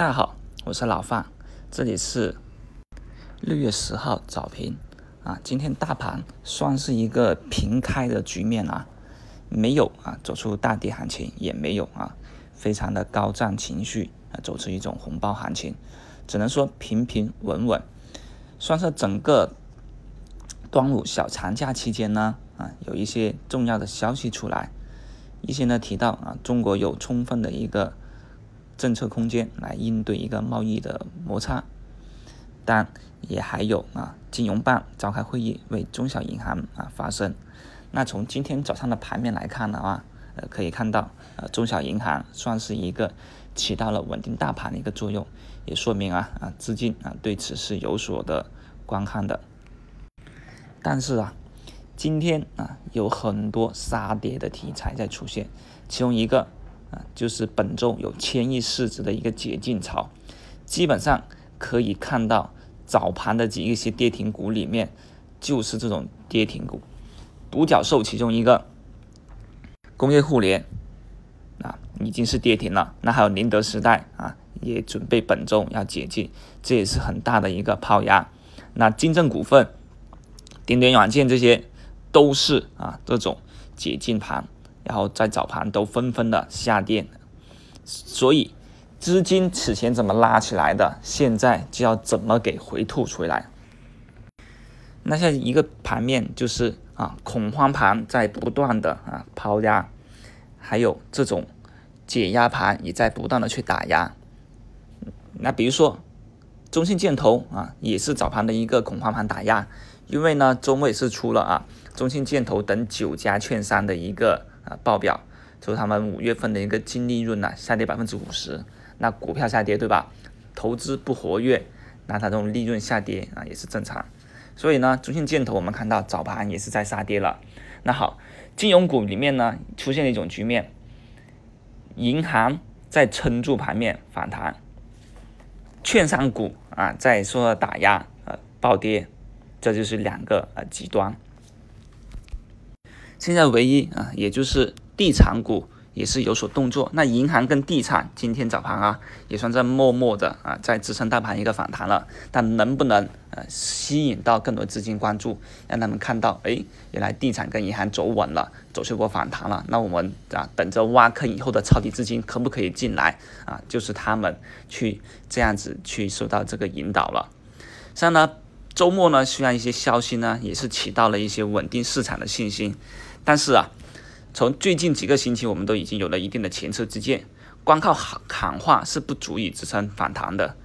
大家好，我是老范，这里是六月十号早评啊。今天大盘算是一个平开的局面啊，没有啊走出大跌行情，也没有啊非常的高涨情绪啊走出一种红包行情，只能说平平稳稳，算是整个端午小长假期间呢啊有一些重要的消息出来，一些呢提到啊中国有充分的一个。政策空间来应对一个贸易的摩擦，但也还有啊，金融办召开会议为中小银行啊发声。那从今天早上的盘面来看的话，呃，可以看到呃，中小银行算是一个起到了稳定大盘的一个作用，也说明啊啊资金啊对此是有所的观看的。但是啊，今天啊有很多杀跌的题材在出现，其中一个。啊，就是本周有千亿市值的一个解禁潮，基本上可以看到早盘的几一些跌停股里面，就是这种跌停股，独角兽其中一个工业互联啊，已经是跌停了。那还有宁德时代啊，也准备本周要解禁，这也是很大的一个抛压。那金正股份、顶点软件这些都是啊这种解禁盘。然后在早盘都纷纷的下跌，所以资金此前怎么拉起来的，现在就要怎么给回吐出来。那像一个盘面就是啊，恐慌盘在不断的啊抛压，还有这种解压盘也在不断的去打压。那比如说中信建投啊，也是早盘的一个恐慌盘打压，因为呢周末也是出了啊中信建投等九家券商的一个。啊，报表就是他们五月份的一个净利润呢，下跌百分之五十，那股票下跌对吧？投资不活跃，那它这种利润下跌啊也是正常。所以呢，中信建投我们看到早盘也是在杀跌了。那好，金融股里面呢出现了一种局面，银行在撑住盘面反弹，券商股啊在说打压呃暴跌，这就是两个呃极端。现在唯一啊，也就是地产股也是有所动作。那银行跟地产今天早盘啊，也算在默默的啊，在支撑大盘一个反弹了。但能不能呃吸引到更多资金关注，让他们看到，哎，原来地产跟银行走稳了，走出波反弹了。那我们啊，等着挖坑以后的抄底资金可不可以进来啊？就是他们去这样子去受到这个引导了。像呢，周末呢，虽然一些消息呢，也是起到了一些稳定市场的信心。但是啊，从最近几个星期，我们都已经有了一定的前车之鉴，光靠喊喊话是不足以支撑反弹的。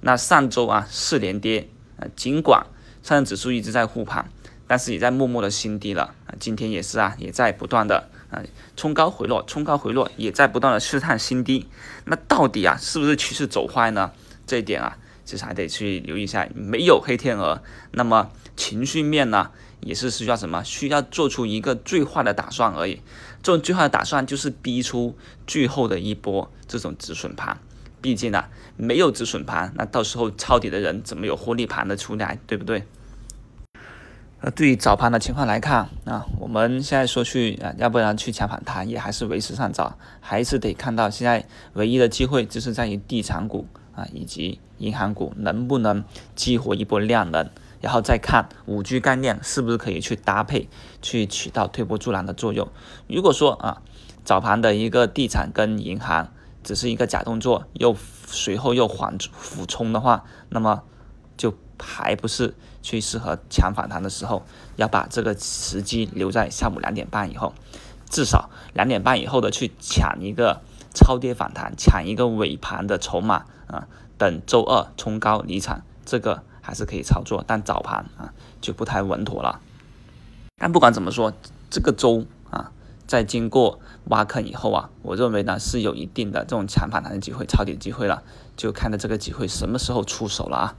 那上周啊，四连跌，啊，尽管上证指数一直在护盘，但是也在默默的新低了。啊，今天也是啊，也在不断的啊冲高回落，冲高回落，也在不断的试探新低。那到底啊，是不是趋势走坏呢？这一点啊，其实还得去留意一下。没有黑天鹅，那么情绪面呢？也是需要什么？需要做出一个最坏的打算而已。这种最坏的打算就是逼出最后的一波这种止损盘。毕竟呢，没有止损盘，那到时候抄底的人怎么有获利盘的出来，对不对？那，对于早盘的情况来看啊，我们现在说去啊，要不然去抢反弹，也还是为时尚早，还是得看到现在唯一的机会就是在于地产股啊以及银行股能不能激活一波量能。然后再看五 G 概念是不是可以去搭配，去起到推波助澜的作用。如果说啊，早盘的一个地产跟银行只是一个假动作，又随后又缓俯冲的话，那么就还不是去适合抢反弹的时候，要把这个时机留在下午两点半以后，至少两点半以后的去抢一个超跌反弹，抢一个尾盘的筹码啊，等周二冲高离场，这个。还是可以操作，但早盘啊就不太稳妥了。但不管怎么说，这个周啊，在经过挖坑以后啊，我认为呢是有一定的这种强反弹的机会、抄底机会了，就看的这个机会什么时候出手了啊。